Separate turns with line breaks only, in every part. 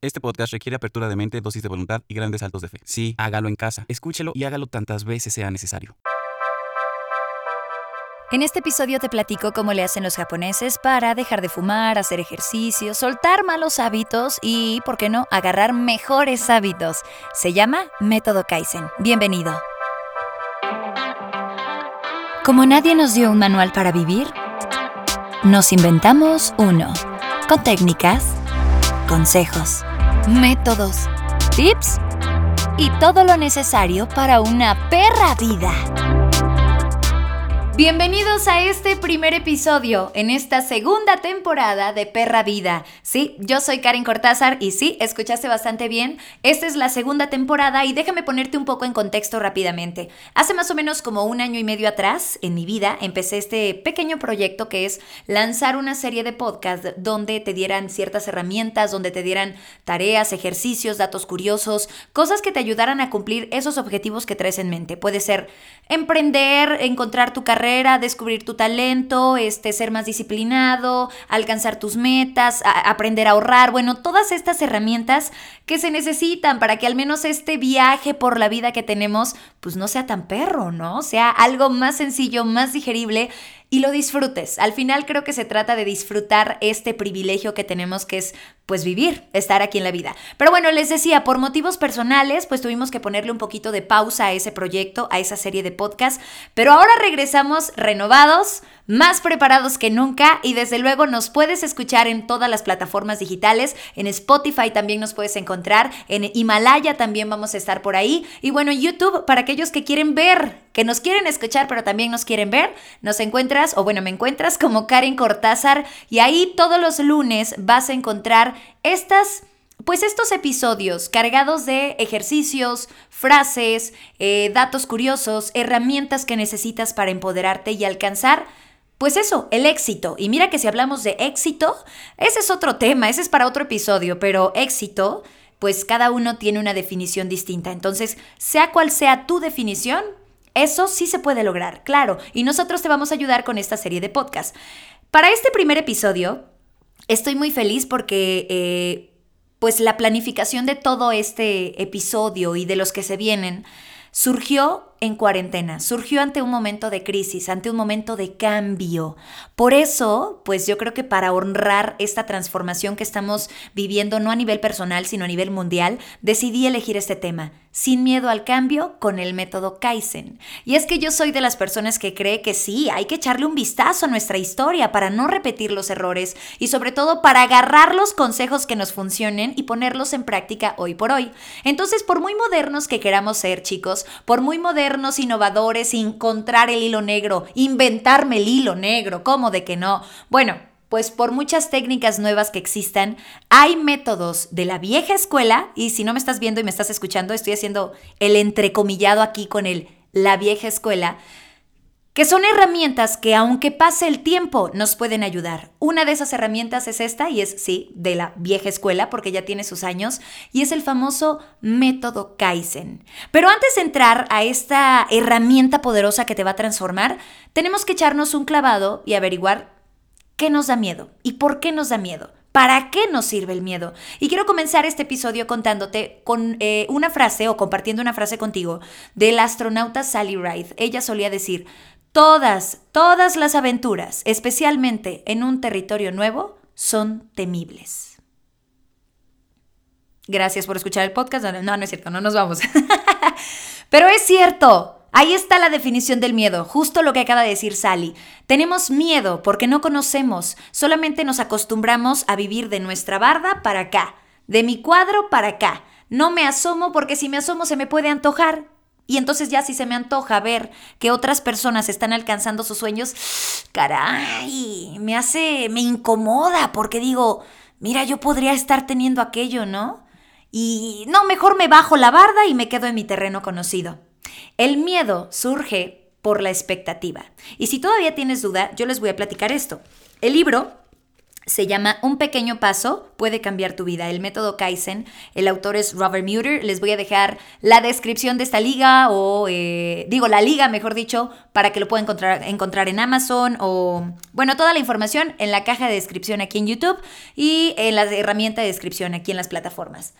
Este podcast requiere apertura de mente, dosis de voluntad y grandes saltos de fe. Sí, hágalo en casa, escúchelo y hágalo tantas veces sea necesario.
En este episodio te platico cómo le hacen los japoneses para dejar de fumar, hacer ejercicio, soltar malos hábitos y, ¿por qué no?, agarrar mejores hábitos. Se llama Método Kaizen. Bienvenido. Como nadie nos dio un manual para vivir, nos inventamos uno, con técnicas, consejos métodos, tips y todo lo necesario para una perra vida. Bienvenidos a este primer episodio en esta segunda temporada de Perra Vida. Sí, yo soy Karen Cortázar y sí, escuchaste bastante bien. Esta es la segunda temporada y déjame ponerte un poco en contexto rápidamente. Hace más o menos como un año y medio atrás en mi vida empecé este pequeño proyecto que es lanzar una serie de podcasts donde te dieran ciertas herramientas, donde te dieran tareas, ejercicios, datos curiosos, cosas que te ayudaran a cumplir esos objetivos que traes en mente. Puede ser emprender, encontrar tu carrera, descubrir tu talento, este, ser más disciplinado, alcanzar tus metas, aprender a ahorrar, bueno, todas estas herramientas que se necesitan para que al menos este viaje por la vida que tenemos, pues no sea tan perro, ¿no? Sea algo más sencillo, más digerible y lo disfrutes. Al final creo que se trata de disfrutar este privilegio que tenemos que es pues vivir, estar aquí en la vida. Pero bueno, les decía, por motivos personales, pues tuvimos que ponerle un poquito de pausa a ese proyecto, a esa serie de podcast, pero ahora regresamos renovados, más preparados que nunca y desde luego nos puedes escuchar en todas las plataformas digitales, en Spotify también nos puedes encontrar, en Himalaya también vamos a estar por ahí y bueno, YouTube para aquellos que quieren ver, que nos quieren escuchar pero también nos quieren ver, nos encuentras o bueno, me encuentras como Karen Cortázar y ahí todos los lunes vas a encontrar estas pues estos episodios cargados de ejercicios, frases, eh, datos curiosos, herramientas que necesitas para empoderarte y alcanzar pues eso, el éxito. Y mira que si hablamos de éxito, ese es otro tema, ese es para otro episodio, pero éxito, pues cada uno tiene una definición distinta. Entonces, sea cual sea tu definición, eso sí se puede lograr, claro. Y nosotros te vamos a ayudar con esta serie de podcasts. Para este primer episodio, estoy muy feliz porque... Eh, pues la planificación de todo este episodio y de los que se vienen surgió en cuarentena, surgió ante un momento de crisis, ante un momento de cambio. Por eso, pues yo creo que para honrar esta transformación que estamos viviendo, no a nivel personal, sino a nivel mundial, decidí elegir este tema, sin miedo al cambio, con el método Kaizen. Y es que yo soy de las personas que cree que sí, hay que echarle un vistazo a nuestra historia para no repetir los errores y sobre todo para agarrar los consejos que nos funcionen y ponerlos en práctica hoy por hoy. Entonces, por muy modernos que queramos ser, chicos, por muy modernos innovadores, encontrar el hilo negro, inventarme el hilo negro, ¿cómo de que no? Bueno, pues por muchas técnicas nuevas que existan, hay métodos de la vieja escuela, y si no me estás viendo y me estás escuchando, estoy haciendo el entrecomillado aquí con el la vieja escuela, que son herramientas que aunque pase el tiempo nos pueden ayudar. Una de esas herramientas es esta y es, sí, de la vieja escuela porque ya tiene sus años y es el famoso método Kaizen. Pero antes de entrar a esta herramienta poderosa que te va a transformar, tenemos que echarnos un clavado y averiguar qué nos da miedo y por qué nos da miedo. ¿Para qué nos sirve el miedo? Y quiero comenzar este episodio contándote con eh, una frase o compartiendo una frase contigo del astronauta Sally Ride. Ella solía decir, Todas, todas las aventuras, especialmente en un territorio nuevo, son temibles. Gracias por escuchar el podcast. No, no es cierto, no nos vamos. Pero es cierto. Ahí está la definición del miedo, justo lo que acaba de decir Sally. Tenemos miedo porque no conocemos, solamente nos acostumbramos a vivir de nuestra barda para acá, de mi cuadro para acá. No me asomo porque si me asomo se me puede antojar. Y entonces ya si se me antoja ver que otras personas están alcanzando sus sueños, caray, me hace, me incomoda porque digo, mira, yo podría estar teniendo aquello, ¿no? Y no, mejor me bajo la barda y me quedo en mi terreno conocido. El miedo surge por la expectativa. Y si todavía tienes duda, yo les voy a platicar esto. El libro se llama Un pequeño paso puede cambiar tu vida. El método Kaizen. El autor es Robert Muter. Les voy a dejar la descripción de esta liga o eh, digo la liga, mejor dicho, para que lo puedan encontrar, en Amazon o bueno, toda la información en la caja de descripción aquí en YouTube y en la herramienta de descripción aquí en las plataformas.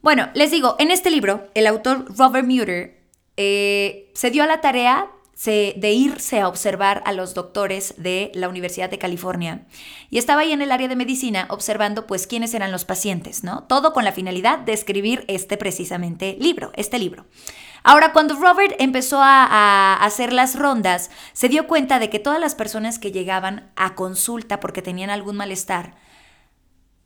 Bueno, les digo, en este libro, el autor Robert Muter eh, se dio a la tarea de irse a observar a los doctores de la Universidad de California. Y estaba ahí en el área de medicina observando pues quiénes eran los pacientes, ¿no? Todo con la finalidad de escribir este precisamente libro, este libro. Ahora, cuando Robert empezó a, a, hacer las rondas, se dio cuenta de que todas las personas que llegaban a consulta porque tenían algún malestar,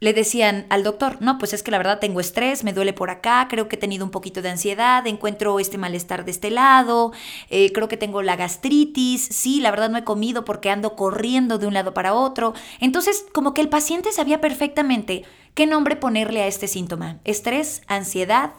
le decían al doctor, no, pues es que la verdad tengo estrés, me duele por acá, creo que he tenido un poquito de ansiedad, encuentro este malestar de este lado, eh, creo que tengo la gastritis, sí, la verdad no he comido porque ando corriendo de un lado para otro. Entonces, como que el paciente sabía perfectamente qué nombre ponerle a este síntoma, estrés, ansiedad,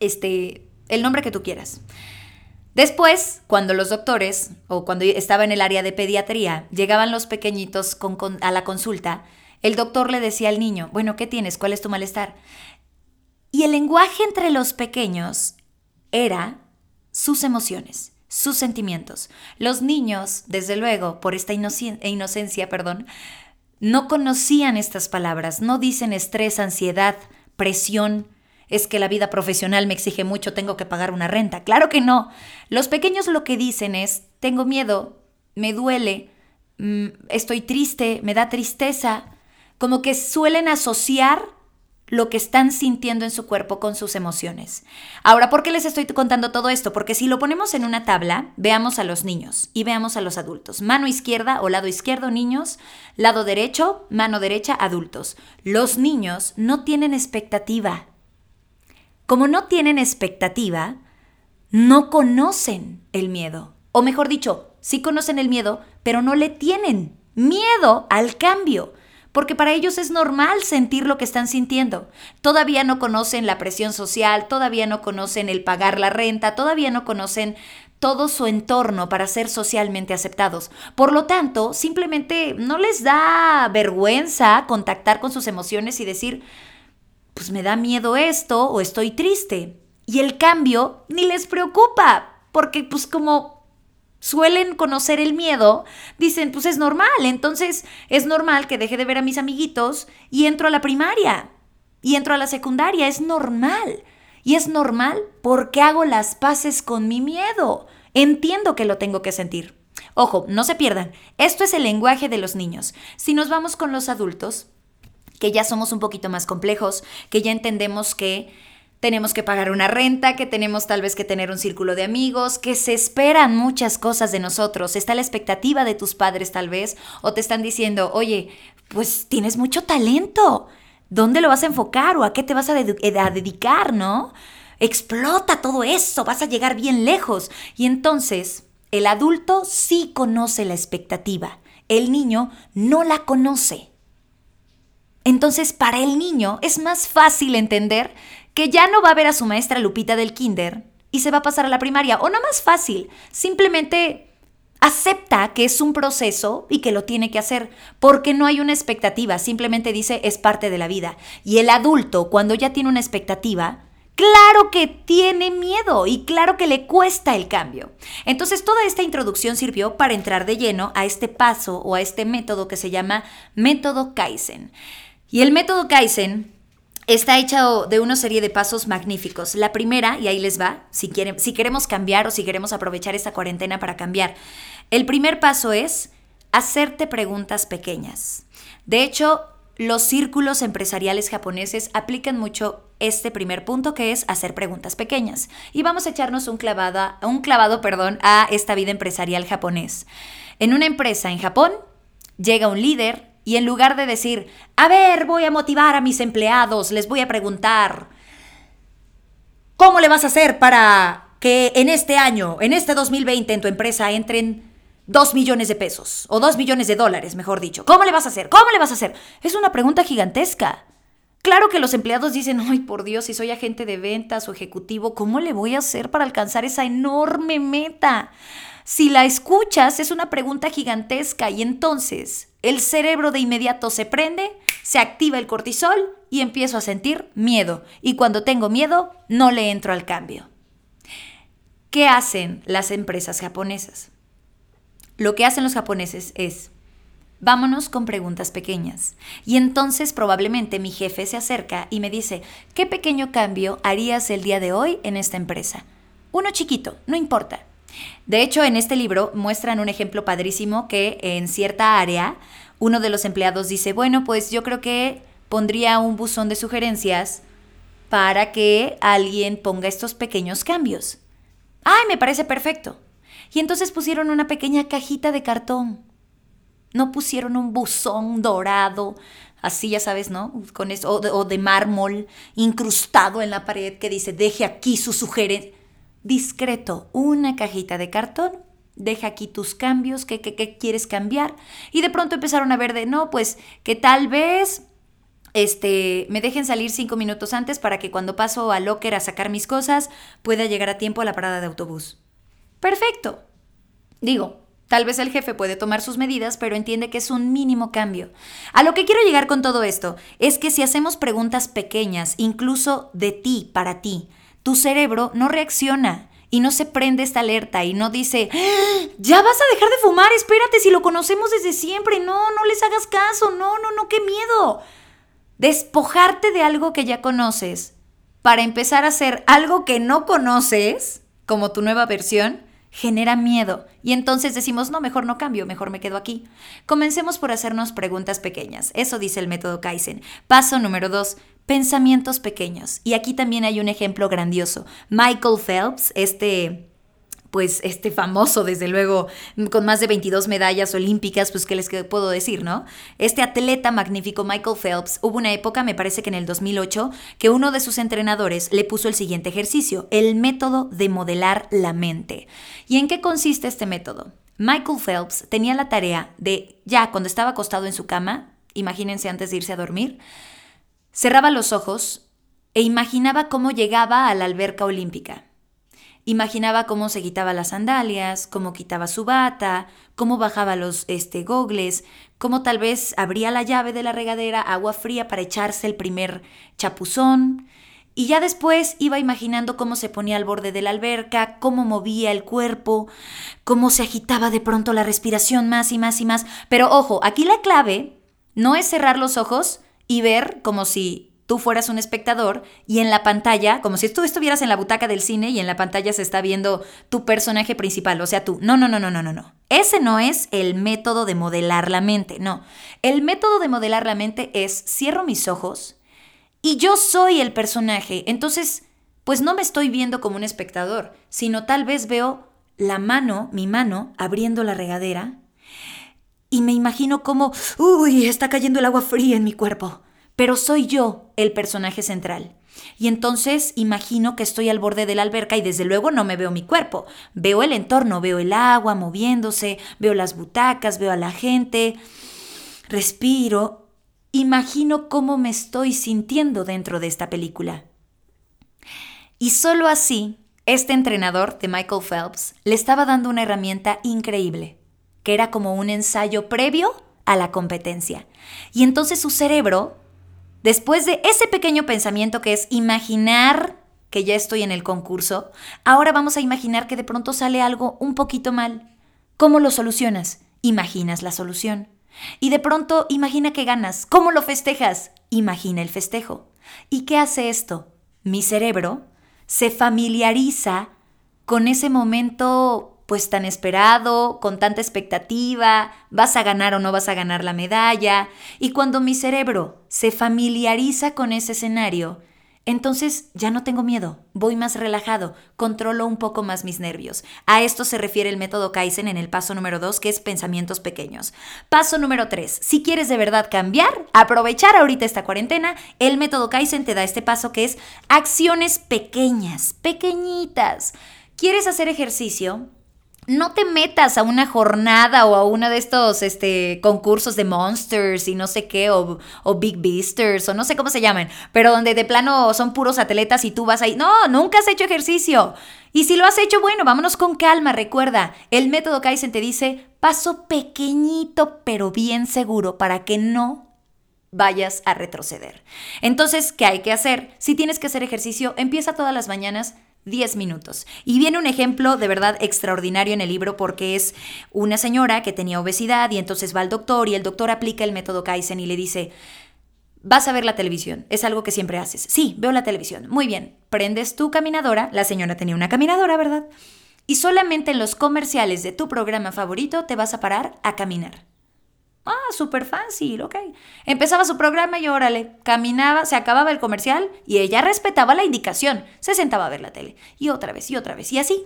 este, el nombre que tú quieras. Después, cuando los doctores, o cuando estaba en el área de pediatría, llegaban los pequeñitos con, a la consulta, el doctor le decía al niño, bueno, ¿qué tienes? ¿Cuál es tu malestar? Y el lenguaje entre los pequeños era sus emociones, sus sentimientos. Los niños, desde luego, por esta inocencia, perdón, no conocían estas palabras, no dicen estrés, ansiedad, presión, es que la vida profesional me exige mucho, tengo que pagar una renta. Claro que no. Los pequeños lo que dicen es, tengo miedo, me duele, mm, estoy triste, me da tristeza, como que suelen asociar lo que están sintiendo en su cuerpo con sus emociones. Ahora, ¿por qué les estoy contando todo esto? Porque si lo ponemos en una tabla, veamos a los niños y veamos a los adultos. Mano izquierda o lado izquierdo, niños. Lado derecho, mano derecha, adultos. Los niños no tienen expectativa. Como no tienen expectativa, no conocen el miedo. O mejor dicho, sí conocen el miedo, pero no le tienen miedo al cambio porque para ellos es normal sentir lo que están sintiendo. Todavía no conocen la presión social, todavía no conocen el pagar la renta, todavía no conocen todo su entorno para ser socialmente aceptados. Por lo tanto, simplemente no les da vergüenza contactar con sus emociones y decir, pues me da miedo esto o estoy triste. Y el cambio ni les preocupa, porque pues como suelen conocer el miedo, dicen, pues es normal, entonces es normal que deje de ver a mis amiguitos y entro a la primaria y entro a la secundaria, es normal. Y es normal porque hago las paces con mi miedo. Entiendo que lo tengo que sentir. Ojo, no se pierdan, esto es el lenguaje de los niños. Si nos vamos con los adultos, que ya somos un poquito más complejos, que ya entendemos que tenemos que pagar una renta, que tenemos tal vez que tener un círculo de amigos, que se esperan muchas cosas de nosotros. Está la expectativa de tus padres tal vez, o te están diciendo, oye, pues tienes mucho talento. ¿Dónde lo vas a enfocar o a qué te vas a, a dedicar, no? Explota todo eso, vas a llegar bien lejos. Y entonces, el adulto sí conoce la expectativa, el niño no la conoce. Entonces, para el niño es más fácil entender que ya no va a ver a su maestra Lupita del kinder y se va a pasar a la primaria. O no más fácil, simplemente acepta que es un proceso y que lo tiene que hacer, porque no hay una expectativa, simplemente dice es parte de la vida. Y el adulto, cuando ya tiene una expectativa, claro que tiene miedo y claro que le cuesta el cambio. Entonces toda esta introducción sirvió para entrar de lleno a este paso o a este método que se llama método Kaizen. Y el método Kaizen está hecho de una serie de pasos magníficos. La primera, y ahí les va, si, si queremos cambiar o si queremos aprovechar esta cuarentena para cambiar. El primer paso es hacerte preguntas pequeñas. De hecho, los círculos empresariales japoneses aplican mucho este primer punto que es hacer preguntas pequeñas. Y vamos a echarnos un, clavada, un clavado perdón, a esta vida empresarial japonés. En una empresa en Japón, llega un líder y en lugar de decir, a ver, voy a motivar a mis empleados, les voy a preguntar, ¿cómo le vas a hacer para que en este año, en este 2020, en tu empresa entren 2 millones de pesos o 2 millones de dólares, mejor dicho? ¿Cómo le vas a hacer? ¿Cómo le vas a hacer? Es una pregunta gigantesca. Claro que los empleados dicen, ay por Dios, si soy agente de ventas o ejecutivo, ¿cómo le voy a hacer para alcanzar esa enorme meta? Si la escuchas, es una pregunta gigantesca y entonces el cerebro de inmediato se prende, se activa el cortisol y empiezo a sentir miedo. Y cuando tengo miedo, no le entro al cambio. ¿Qué hacen las empresas japonesas? Lo que hacen los japoneses es, vámonos con preguntas pequeñas. Y entonces probablemente mi jefe se acerca y me dice, ¿qué pequeño cambio harías el día de hoy en esta empresa? Uno chiquito, no importa. De hecho, en este libro muestran un ejemplo padrísimo que en cierta área uno de los empleados dice, bueno, pues yo creo que pondría un buzón de sugerencias para que alguien ponga estos pequeños cambios. ¡Ay, me parece perfecto! Y entonces pusieron una pequeña cajita de cartón. No pusieron un buzón dorado, así ya sabes, ¿no? Con eso, o, de, o de mármol incrustado en la pared que dice, deje aquí su sugerencia. Discreto, una cajita de cartón, deja aquí tus cambios, ¿qué, qué, qué quieres cambiar? Y de pronto empezaron a ver de, no, pues que tal vez este, me dejen salir cinco minutos antes para que cuando paso al locker a sacar mis cosas pueda llegar a tiempo a la parada de autobús. Perfecto. Digo, tal vez el jefe puede tomar sus medidas, pero entiende que es un mínimo cambio. A lo que quiero llegar con todo esto es que si hacemos preguntas pequeñas, incluso de ti, para ti, tu cerebro no reacciona y no se prende esta alerta y no dice, ¡Ah! ya vas a dejar de fumar, espérate, si lo conocemos desde siempre, no, no les hagas caso, no, no, no, qué miedo despojarte de algo que ya conoces para empezar a hacer algo que no conoces, como tu nueva versión, genera miedo. Y entonces decimos, no, mejor no cambio, mejor me quedo aquí. Comencemos por hacernos preguntas pequeñas. Eso dice el método Kaizen. Paso número dos, pensamientos pequeños. Y aquí también hay un ejemplo grandioso. Michael Phelps, este pues este famoso, desde luego, con más de 22 medallas olímpicas, pues qué les puedo decir, ¿no? Este atleta magnífico Michael Phelps, hubo una época, me parece que en el 2008, que uno de sus entrenadores le puso el siguiente ejercicio, el método de modelar la mente. ¿Y en qué consiste este método? Michael Phelps tenía la tarea de, ya cuando estaba acostado en su cama, imagínense antes de irse a dormir, cerraba los ojos e imaginaba cómo llegaba a la alberca olímpica. Imaginaba cómo se quitaba las sandalias, cómo quitaba su bata, cómo bajaba los este, gogles, cómo tal vez abría la llave de la regadera, agua fría para echarse el primer chapuzón. Y ya después iba imaginando cómo se ponía al borde de la alberca, cómo movía el cuerpo, cómo se agitaba de pronto la respiración más y más y más. Pero ojo, aquí la clave no es cerrar los ojos y ver como si tú fueras un espectador y en la pantalla, como si tú estuvieras en la butaca del cine y en la pantalla se está viendo tu personaje principal, o sea, tú. No, no, no, no, no, no, no. Ese no es el método de modelar la mente, no. El método de modelar la mente es cierro mis ojos y yo soy el personaje. Entonces, pues no me estoy viendo como un espectador, sino tal vez veo la mano, mi mano, abriendo la regadera y me imagino como, uy, está cayendo el agua fría en mi cuerpo. Pero soy yo el personaje central. Y entonces imagino que estoy al borde de la alberca y desde luego no me veo mi cuerpo, veo el entorno, veo el agua moviéndose, veo las butacas, veo a la gente, respiro, imagino cómo me estoy sintiendo dentro de esta película. Y solo así, este entrenador de Michael Phelps le estaba dando una herramienta increíble, que era como un ensayo previo a la competencia. Y entonces su cerebro Después de ese pequeño pensamiento que es imaginar que ya estoy en el concurso, ahora vamos a imaginar que de pronto sale algo un poquito mal. ¿Cómo lo solucionas? Imaginas la solución. Y de pronto imagina que ganas. ¿Cómo lo festejas? Imagina el festejo. ¿Y qué hace esto? Mi cerebro se familiariza con ese momento pues tan esperado, con tanta expectativa, vas a ganar o no vas a ganar la medalla, y cuando mi cerebro se familiariza con ese escenario, entonces ya no tengo miedo, voy más relajado, controlo un poco más mis nervios. A esto se refiere el método Kaizen en el paso número 2, que es pensamientos pequeños. Paso número 3, si quieres de verdad cambiar, aprovechar ahorita esta cuarentena, el método Kaizen te da este paso que es acciones pequeñas, pequeñitas. ¿Quieres hacer ejercicio? No te metas a una jornada o a uno de estos este, concursos de Monsters y no sé qué, o, Big Beasters, o no sé cómo se llaman, pero donde de plano son puros atletas y tú vas ahí. No, nunca has hecho ejercicio. Y si lo has hecho, bueno, vámonos con calma. Recuerda, el método Kaizen te dice paso pequeñito pero bien seguro para que no vayas a retroceder. Entonces, ¿qué hay que hacer? Si tienes que hacer ejercicio, empieza todas las mañanas 10 minutos. Y viene un ejemplo de verdad extraordinario en el libro porque es una señora que tenía obesidad y entonces va al doctor y el doctor aplica el método Kaizen y le dice, vas a ver la televisión, es algo que siempre haces. Sí, veo la televisión. Muy bien, prendes tu caminadora, la señora tenía una caminadora, ¿verdad? Y solamente en los comerciales de tu programa favorito te vas a parar a caminar. Ah, súper fácil, ok. Empezaba su programa y órale, caminaba, se acababa el comercial y ella respetaba la indicación. Se sentaba a ver la tele. Y otra vez, y otra vez, y así.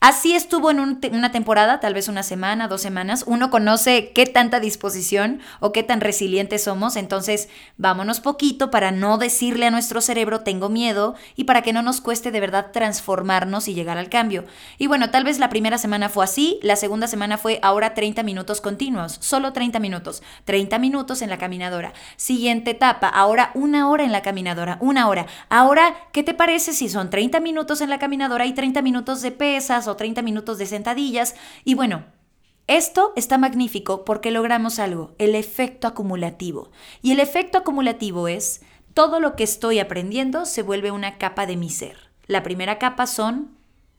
Así estuvo en una temporada, tal vez una semana, dos semanas. Uno conoce qué tanta disposición o qué tan resilientes somos, entonces vámonos poquito para no decirle a nuestro cerebro tengo miedo y para que no nos cueste de verdad transformarnos y llegar al cambio. Y bueno, tal vez la primera semana fue así, la segunda semana fue ahora 30 minutos continuos, solo 30 minutos, 30 minutos en la caminadora. Siguiente etapa, ahora una hora en la caminadora, una hora. Ahora, ¿qué te parece si son 30 minutos en la caminadora y 30 minutos de peso? o 30 minutos de sentadillas. Y bueno, esto está magnífico porque logramos algo, el efecto acumulativo. Y el efecto acumulativo es, todo lo que estoy aprendiendo se vuelve una capa de mi ser. La primera capa son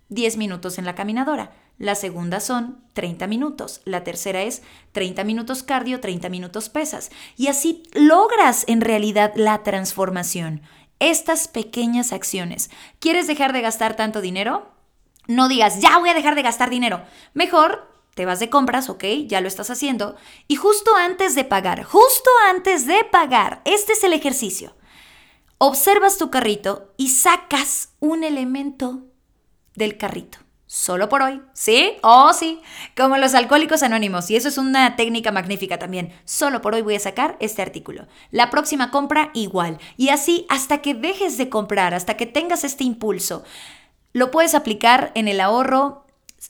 10 minutos en la caminadora. La segunda son 30 minutos. La tercera es 30 minutos cardio, 30 minutos pesas. Y así logras en realidad la transformación. Estas pequeñas acciones. ¿Quieres dejar de gastar tanto dinero? No digas, ya voy a dejar de gastar dinero. Mejor te vas de compras, ok, ya lo estás haciendo. Y justo antes de pagar, justo antes de pagar, este es el ejercicio. Observas tu carrito y sacas un elemento del carrito. Solo por hoy, ¿sí? Oh, sí, como los alcohólicos anónimos. Y eso es una técnica magnífica también. Solo por hoy voy a sacar este artículo. La próxima compra igual. Y así hasta que dejes de comprar, hasta que tengas este impulso. Lo puedes aplicar en el ahorro,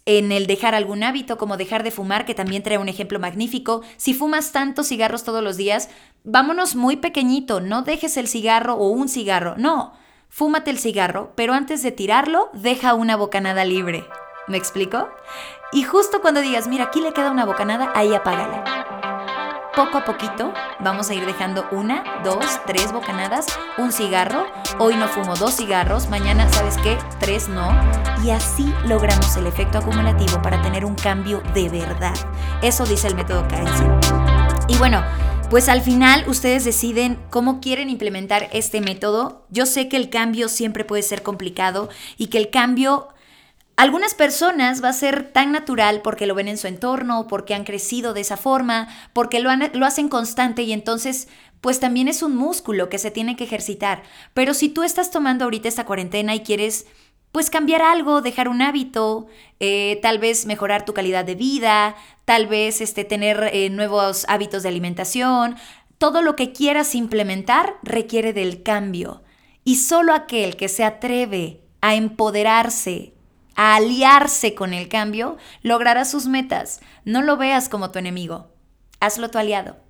en el dejar algún hábito, como dejar de fumar, que también trae un ejemplo magnífico. Si fumas tantos cigarros todos los días, vámonos muy pequeñito, no dejes el cigarro o un cigarro, no. Fúmate el cigarro, pero antes de tirarlo, deja una bocanada libre. ¿Me explico? Y justo cuando digas, mira, aquí le queda una bocanada, ahí apágala poco a poquito vamos a ir dejando una, dos, tres bocanadas, un cigarro. Hoy no fumo dos cigarros, mañana, ¿sabes qué? Tres no. Y así logramos el efecto acumulativo para tener un cambio de verdad. Eso dice el método Kaizen. Y bueno, pues al final ustedes deciden cómo quieren implementar este método. Yo sé que el cambio siempre puede ser complicado y que el cambio algunas personas va a ser tan natural porque lo ven en su entorno, porque han crecido de esa forma, porque lo, hacen constante y entonces pues también es un músculo que se tiene que ejercitar. Pero si tú estás tomando ahorita esta cuarentena y quieres pues cambiar algo, dejar un hábito, eh, tal vez mejorar tu calidad de vida, tal vez este, tener eh, nuevos hábitos de alimentación, todo lo que quieras implementar requiere del cambio. Y solo aquel que se atreve a empoderarse, a aliarse con el cambio, logrará sus metas. No lo veas como tu enemigo, hazlo tu aliado.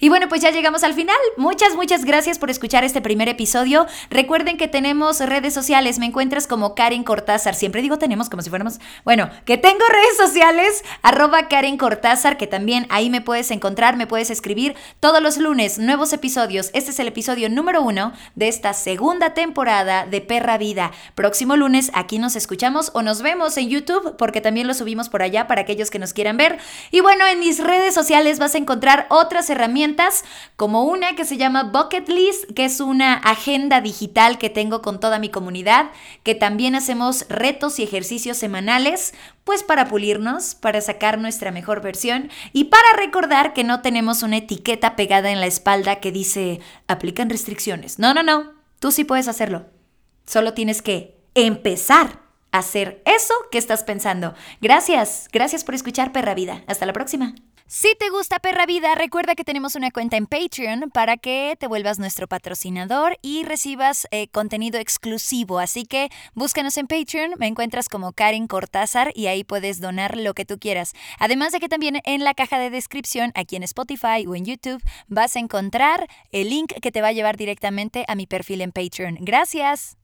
Y bueno, pues ya llegamos al final. Muchas, muchas gracias por escuchar este primer episodio. Recuerden que tenemos redes sociales. Me encuentras como Karen Cortázar. Siempre digo tenemos como si fuéramos... Bueno, que tengo redes sociales. Arroba Karen Cortázar, que también ahí me puedes encontrar, me puedes escribir. Todos los lunes, nuevos episodios. Este es el episodio número uno de esta segunda temporada de Perra Vida. Próximo lunes aquí nos escuchamos o nos vemos en YouTube, porque también lo subimos por allá para aquellos que nos quieran ver. Y bueno, en mis redes sociales vas a encontrar otras herramientas herramientas, como una que se llama Bucket List, que es una agenda digital que tengo con toda mi comunidad, que también hacemos retos y ejercicios semanales, pues para pulirnos, para sacar nuestra mejor versión y para recordar que no tenemos una etiqueta pegada en la espalda que dice aplican restricciones. No, no, no, tú sí puedes hacerlo. Solo tienes que empezar a hacer eso que estás pensando. Gracias, gracias por escuchar Perra Vida. Hasta la próxima. Si te gusta Perra Vida, recuerda que tenemos una cuenta en Patreon para que te vuelvas nuestro patrocinador y recibas eh, contenido exclusivo. Así que búscanos en Patreon, me encuentras como Karen Cortázar y ahí puedes donar lo que tú quieras. Además de que también en la caja de descripción, aquí en Spotify o en YouTube, vas a encontrar el link que te va a llevar directamente a mi perfil en Patreon. Gracias.